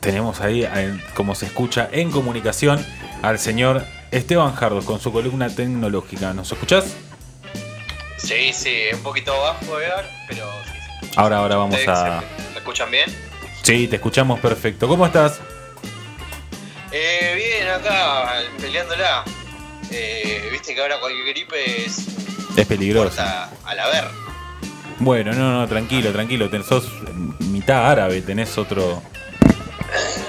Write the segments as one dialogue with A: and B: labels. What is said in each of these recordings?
A: tenemos ahí, eh, como se escucha en comunicación, al señor Esteban Jardos con su columna tecnológica. ¿Nos escuchás?
B: Sí, sí, un poquito bajo, Edgar, pero sí,
A: Ahora, ahora vamos
B: ¿Ustedes
A: a.
B: se- ¿Me escuchan bien?
A: Sí, te escuchamos perfecto. ¿Cómo estás?
B: Eh, bien, acá, peleándola. Eh, Viste que ahora cualquier gripe es
A: Es peligroso.
B: al haber.
A: Bueno, no, no, tranquilo, tranquilo. Ten- sos mitad árabe, tenés otro.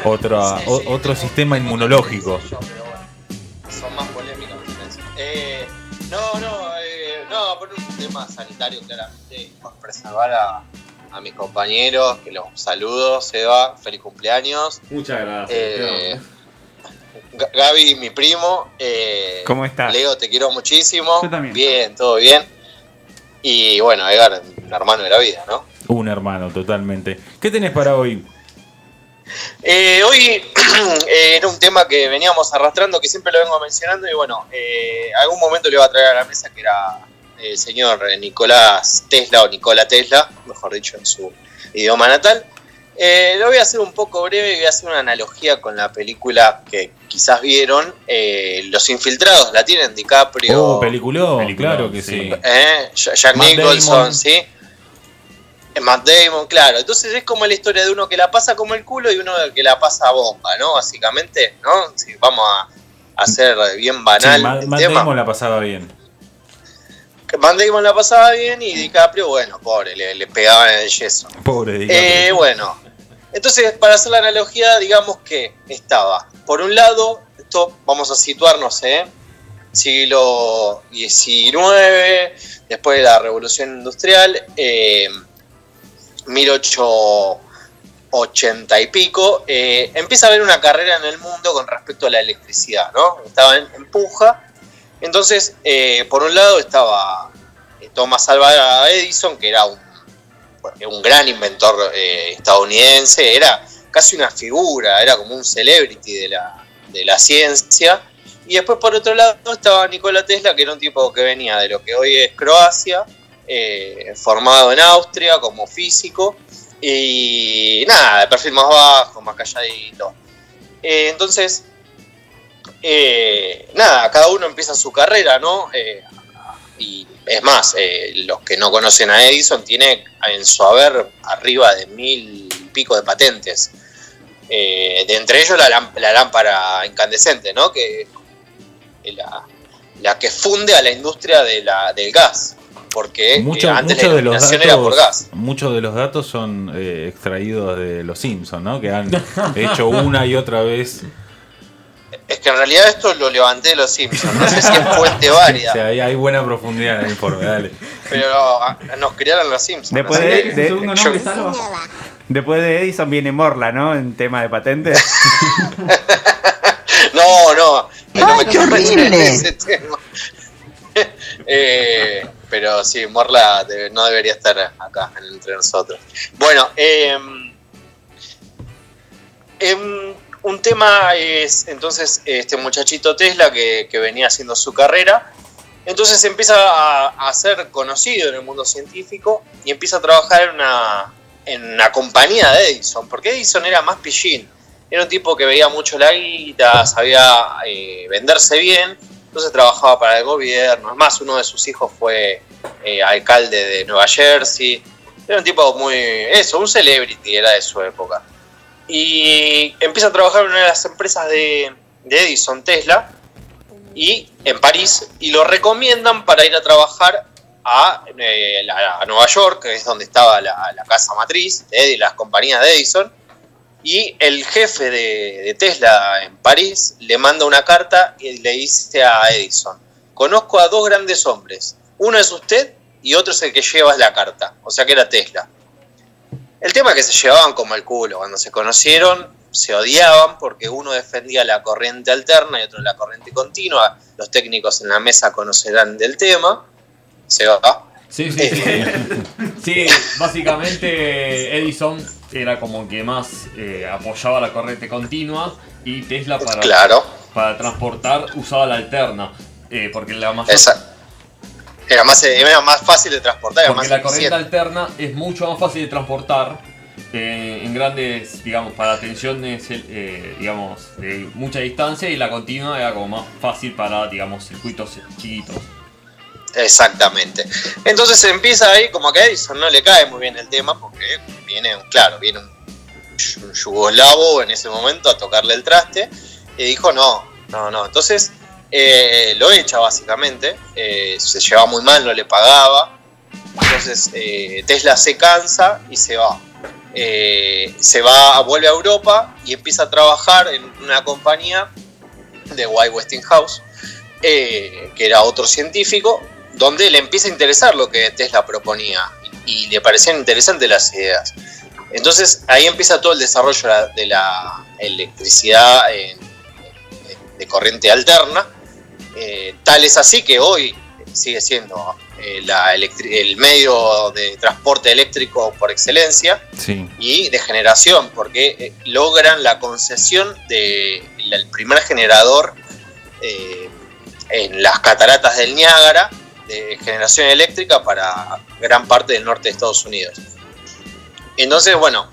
A: Otro,
B: Sí,
A: o-
B: sí,
A: otro sistema inmunológico.
B: son más polémicas. Eh, no, no, eh, no, por un tema sanitario, claramente, por preservar a, a mis compañeros, que los saludo, Seba, feliz cumpleaños.
C: Muchas gracias.
B: Eh, Gaby, mi primo. eh,
D: ¿Cómo estás?
B: Leo, te quiero muchísimo.
D: Yo también.
B: Bien, todo bien. Y bueno, Edgar, un hermano de la vida, ¿no?
A: Un hermano, totalmente. ¿Qué tenés para hoy?
B: Eh, hoy eh, era un tema que veníamos arrastrando, que siempre lo vengo mencionando, y bueno, eh, algún momento le iba a traer a la mesa que era el señor Nicolás Tesla, o Nikola Tesla, mejor dicho en su idioma natal. Eh, lo voy a hacer un poco breve y voy a hacer una analogía con la película que quizás vieron, eh, Los Infiltrados, ¿la tienen? DiCaprio,
A: Oh, peliculón,
C: Peliculón,
A: claro que
C: sí.
A: sí.
B: eh, Ja- Jack
A: Matt
B: Nicholson,
A: Damon.
B: ¿sí? Eh, Matt Damon, claro. Entonces es como la historia de uno que la pasa como el culo y uno que la pasa bomba, ¿no? Básicamente, ¿no? Si vamos a hacer bien
A: Sí,
B: banal
A: Matt-
B: el
A: Matt
B: tema.
A: Damon la pasaba bien.
B: Matt Damon la pasaba bien y DiCaprio, bueno, pobre, le, le pegaban en el yeso.
A: Pobre
B: Eh,
A: DiCaprio.
B: bueno, entonces para hacer la analogía, digamos que estaba, por un lado, esto vamos a situarnos, ¿eh? Siglo XIX, después de la Revolución Industrial, eh, 1880 y pico, eh, empieza a haber una carrera en el mundo con respecto a la electricidad, ¿no? Estaba en, en puja. Entonces, eh, por un lado estaba eh, Thomas Alva Edison, que era un un gran inventor estadounidense, era casi una figura, era como un celebrity de la, de la ciencia. Y después por otro lado estaba Nikola Tesla, que era un tipo que venía de lo que hoy es Croacia, eh, formado en Austria como físico, y nada, de perfil más bajo, más calladito. Eh, entonces, eh, nada, cada uno empieza su carrera, ¿no? Eh, y es más, eh, los que no conocen a Edison, tiene en su haber arriba de mil pico de patentes. De entre ellos la, lám- la lámpara incandescente, ¿no? Que la, la que funde a la industria de la, del gas. Porque eh,
A: Mucho-
B: antes
A: muchos
B: la
A: de los
B: iluminación era por
A: datos,
B: gas.
A: muchos de los datos son eh, extraídos de los Simpsons, ¿no? Que han hecho una y otra vez.
B: Es que en realidad esto lo levanté de los Simpsons. No sé si es fuente
A: O
B: válida,
A: sea, hay, hay buena profundidad en el informe, dale.
B: pero ah, nos criaron los Simpsons.
D: Después de-
B: que-
C: ¿Su segundo
B: yo-
C: nombre, Salva?
D: Después de Edison viene Morla, ¿no? En tema de patentes.
B: No, no, no
E: ¡Ay,
B: me
E: qué
B: quiero meter en ese tema. Eh, pero sí, Morla no debería estar acá entre nosotros. Bueno, eh, un tema es entonces este muchachito Tesla que, venía haciendo su carrera. Entonces empieza a, a ser conocido en el mundo científico y empieza a trabajar en una, en una compañía de Edison, porque Edison era más pillín. Era un tipo que veía mucho la guita, sabía eh, venderse bien, entonces trabajaba para el gobierno. Es más, uno de sus hijos fue eh, alcalde de Nueva Jersey. Era un tipo muy. Eso, un celebrity, era de su época. Y empieza a trabajar en una de las empresas de, Edison, Tesla, y en París, y lo recomiendan para ir a trabajar a, eh, Nueva York, que es donde estaba la, la casa matriz de las compañías de Edison. Y el jefe de, Tesla en París le manda una carta y le dice a Edison, conozco a dos grandes hombres, uno es usted y otro es el que lleva la carta, o sea que era Tesla. El tema es que se llevaban como el culo, cuando se conocieron se odiaban porque uno defendía la corriente alterna y otro la corriente continua, los técnicos en la mesa conocerán del tema, se va.
C: Sí, sí, sí. Sí, básicamente Edison era como que más eh, apoyaba la corriente continua y Tesla para,
B: Claro,
C: para transportar usaba la alterna. eh, porque la mayor
B: esa, era, más, era más fácil de transportar, era
C: porque
B: más
C: la corriente
B: eficiente.
C: alterna es mucho más fácil de transportar eh, en grandes, digamos, para tensiones, eh, digamos, de mucha distancia y la continua era como más fácil para, digamos, circuitos chiquitos.
B: Exactamente. Entonces empieza ahí, como que Edison no le cae muy bien el tema, porque viene, claro, viene un, un yugoslavo en ese momento a tocarle el traste, y dijo, no, no, no. Entonces eh, lo echa básicamente, eh, se llevaba muy mal, no le pagaba. Entonces eh, Tesla se cansa y se va. Se va, vuelve a Europa y empieza a trabajar en una compañía de White Westinghouse, que era otro científico, donde le empieza a interesar lo que Tesla proponía y, y le parecían interesantes las ideas. Entonces ahí empieza todo el desarrollo de la, electricidad en- en- de corriente alterna. Eh, tal es así que hoy sigue siendo eh, la el medio de transporte eléctrico por excelencia
A: Sí.
B: y de generación, porque eh, logran la concesión del primer generador eh, en las cataratas del Niágara de generación eléctrica para gran parte del norte de Estados Unidos. Entonces, bueno,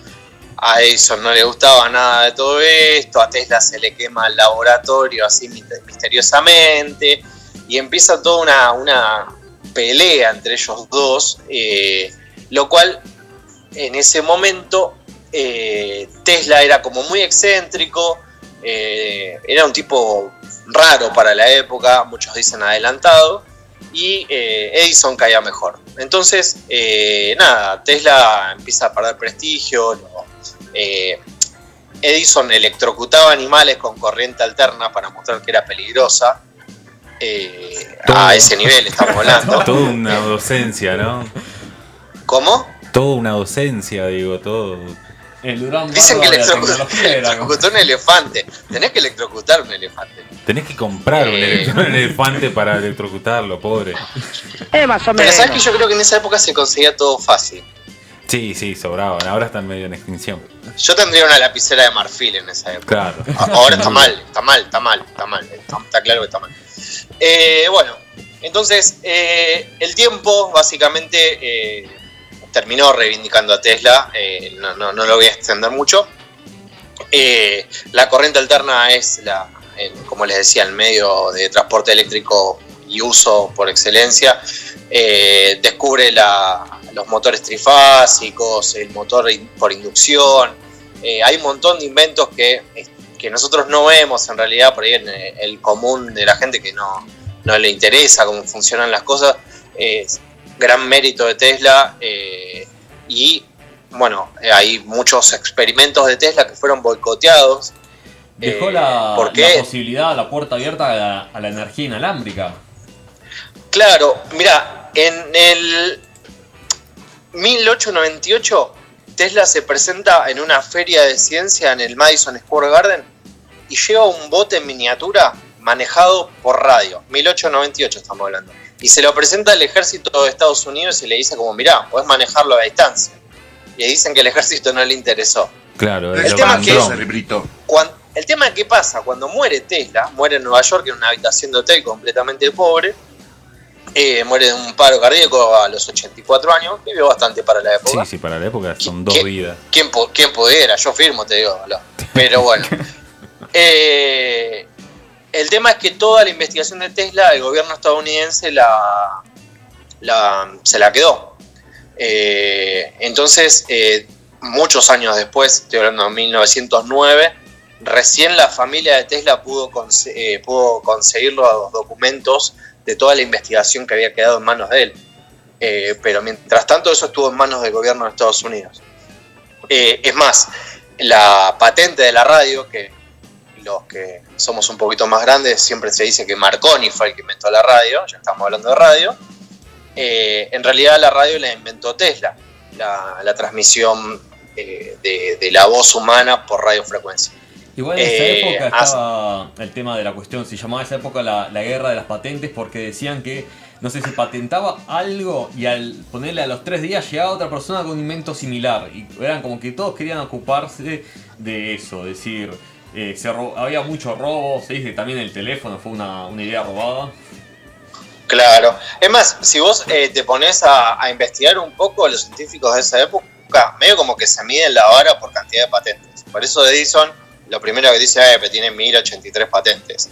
B: a Edison no le gustaba nada de todo esto, a Tesla se le quema el laboratorio así miste- misteriosamente, y empieza toda una, una pelea entre ellos dos, eh, lo cual en ese momento eh, Tesla era como muy excéntrico, eh, era un tipo raro para la época, muchos dicen adelantado, y eh, Edison caía mejor. Entonces, eh, nada, Tesla empieza a perder prestigio, lo- eh, Edison electrocutaba animales con corriente alterna para mostrar que era peligrosa. eh, a ese nivel estamos hablando.
A: Toda una docencia, ¿no?
B: ¿Cómo?
A: Toda una docencia, digo, todo.
C: El Durán
B: Dicen que electrocutó un elefante. Tenés que electrocutar un elefante.
A: Tenés que comprar un,
B: Eh.
A: un elefante para electrocutarlo, pobre.
E: Es más o
B: Pero sabes que yo creo que en esa época se conseguía todo fácil.
A: Sí, sí, sobraban. Ahora están medio en extinción.
B: Yo tendría una lapicera de marfil en esa época.
A: Claro.
B: Ahora está mal, está mal, está mal, está mal. Está, está claro que está mal. Eh, bueno, entonces eh, el tiempo básicamente eh, terminó reivindicando a Tesla. eh, no, no- no lo voy a extender mucho. Eh, la corriente alterna es, la, como les decía, el medio de transporte eléctrico y uso por excelencia. Eh, descubre la- los motores trifásicos, el motor por inducción. Hay un montón de inventos que, que nosotros no vemos en realidad por ahí en el común de la gente que no, no le interesa cómo funcionan las cosas. Gran mérito de Tesla eh, y bueno, eh, hay muchos experimentos de Tesla que fueron boicoteados.
C: Dejó
B: Eh,
C: la,
B: ¿por
C: la posibilidad, la puerta abierta a la, a la energía inalámbrica.
B: Claro, mira, en el 1898 Tesla se presenta en una feria de ciencia en el Madison Square Garden y lleva un bote en miniatura manejado por radio. 1898 estamos hablando. Y se lo presenta al ejército de Estados Unidos y le dice como, mirá, podés manejarlo a distancia. Y ahí dicen que el ejército no le interesó.
A: Claro,
B: El
A: era
B: tema
A: un
B: que el tema es qué pasa, cuando muere Tesla, muere en Nueva York en una habitación de hotel completamente pobre, eh, muere de un paro cardíaco a los 84 años, vivió bastante para la época.
A: Sí, sí, para la época son dos vidas.
B: ¿Quién, quién pudiera? Yo firmo, te digo. lo- Pero bueno. Eh, el tema es que toda la investigación de Tesla, el gobierno estadounidense la, se la quedó. Eh, entonces, eh, muchos años después, estoy hablando de 1909, recién la familia de Tesla eh, pudo conseguir los documentos de toda la investigación que había quedado en manos de él. Pero mientras tanto eso estuvo en manos del gobierno de Estados Unidos. Es más, la patente de la radio, que los que somos un poquito más grandes, siempre se dice que Marconi fue el que inventó la radio, ya estamos hablando de radio, eh, en realidad la radio la inventó Tesla, la, la transmisión eh, de, de la voz humana por radiofrecuencia.
C: Igual en esa
B: Eh,
C: época estaba el tema de la cuestión, se llamaba esa época la, la guerra de las patentes porque decían que, no sé, se patentaba algo y al ponerle a los tres días llegaba otra persona con un invento similar. Y eran como que todos querían ocuparse de eso, es decir, eh, se había muchos robos, se dice que también el teléfono fue una, una idea robada.
B: Claro. Es más, si vos eh, te pones a, a investigar un poco, los científicos de esa época medio como que se mide la vara por cantidad de patentes. Por eso Edison, lo primero que dice, eh, tiene 1083 patentes.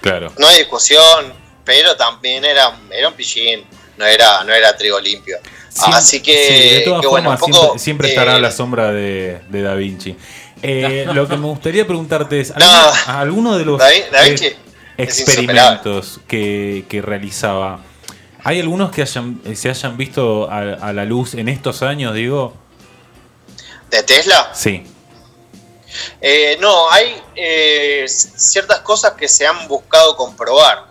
A: Claro.
B: No hay discusión, pero también era, era un pichín, no era, no era trigo limpio.
A: Siempre-
B: Así que,
A: sí, de todas
B: que bueno,
A: formas,
B: un poco,
A: siempre, siempre estará
B: eh,
A: la sombra de, de Da Vinci. Eh, lo que me gustaría preguntarte es,
B: No.
A: ¿alguno, de los
B: Da Vin- Da
A: eh,
B: Vinci
A: experimentos que, que realizaba, hay algunos que hayan, eh, se hayan visto a, a la luz en estos años, digo?
B: ¿De Tesla?
A: Sí.
B: Eh, no, hay eh, ciertas cosas que se han buscado comprobar,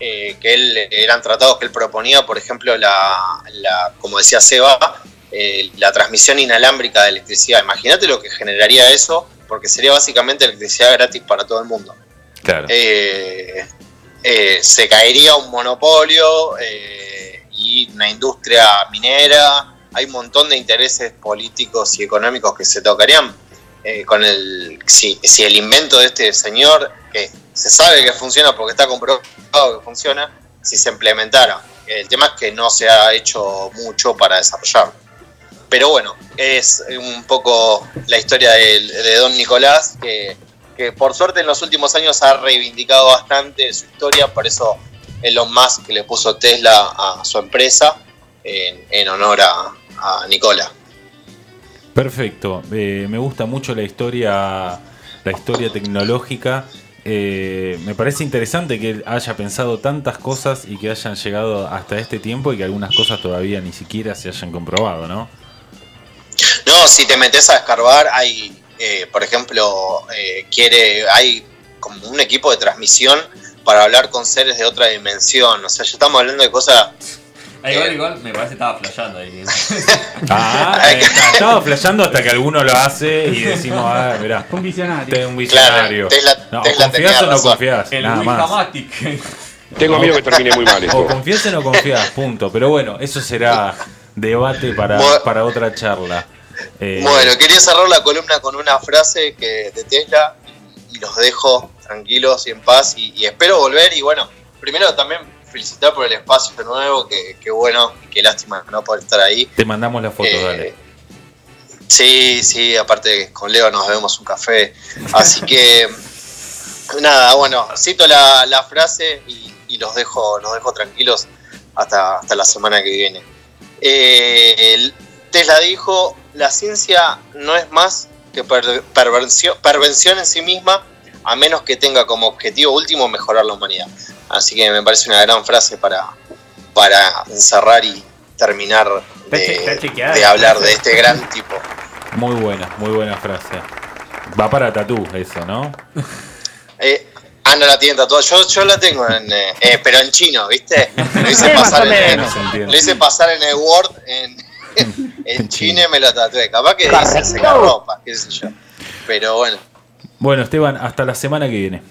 B: eh, que él eran tratados que él proponía, por ejemplo, la, la- como decía Seba, eh, la transmisión inalámbrica de electricidad. Imagínate lo que generaría eso, porque sería básicamente electricidad gratis para todo el mundo.
A: Claro.
B: Eh, eh, se caería un monopolio y una industria minera. Hay un montón de intereses políticos y económicos que se tocarían con el si, si el invento de este señor, que se sabe que funciona porque está comprobado que funciona, si se implementara. El tema es que no se ha hecho mucho para desarrollarlo. Pero bueno, es un poco la historia de, Don Nicolás, que, que por suerte en los últimos años ha reivindicado bastante su historia, por eso Elon Musk le puso Tesla a su empresa en, en honor a, a Nicolás.
A: Perfecto. Eh, me gusta mucho la historia, la historia tecnológica. Eh, me parece interesante que él haya pensado tantas cosas y que hayan llegado hasta este tiempo y que algunas cosas todavía ni siquiera se hayan comprobado, ¿no?
B: No, si te metes a escarbar, hay, eh, por ejemplo, eh, quiere, hay como un equipo de transmisión para hablar con seres de otra dimensión. O sea, ya estamos hablando de cosas.
C: Ah, igual,
B: Eh.
C: igual, me parece que estaba flasheando ahí.
A: Ah, eh, estaba flasheando hasta que alguno lo hace y decimos, ah, mirá,
D: Un visionario.
A: es un visionario.
B: Claro, Tesla-
A: no,
B: Tesla
A: o
B: tenía
A: confías o no confías,
C: El
A: nada más.
E: Tengo miedo que termine muy mal
A: O confías o no confías, punto. Pero bueno, eso será debate para, para otra charla. Eh,
B: Bueno, quería cerrar la columna con una frase que de Tesla y los dejo tranquilos y en paz y, y espero volver y bueno, primero también felicitar por el espacio nuevo, que, que bueno, qué lástima no poder estar ahí.
A: te mandamos la foto,
B: Eh,
A: dale.
B: Sí, sí, aparte con Leo nos bebemos un café. Así que nada, bueno, cito la, la frase y, y los dejo, los dejo tranquilos hasta, hasta la semana que viene. Eh, el- Tesla dijo, la ciencia no es más que per- perversión, pervención en sí misma, a menos que tenga como objetivo último mejorar la humanidad. Así que me parece una gran frase para, para encerrar y terminar de, hablar de este gran tipo.
A: Muy buena, muy buena frase. Va para tatú eso, ¿no?
B: Eh, ah, no la tienen tatuada. Yo, yo la tengo en. eh, eh, pero en chino, ¿viste? Lo hice pasar, en, lo hice pasar en el Word en, en, y me lo tatué. Capaz que dice secar ropa, qué sé yo. Pero bueno,
A: Bueno, Esteban, hasta la semana que viene.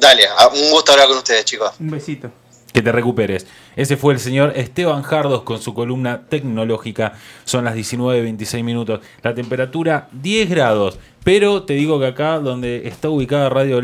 B: dale, a- un gusto hablar con ustedes, chicos.
D: Un besito.
A: Que te recuperes. Ese fue el señor Esteban Jardos con su columna tecnológica. Son las 19.26 minutos. La temperatura 10 grados. Pero te digo que acá donde está ubicada Radio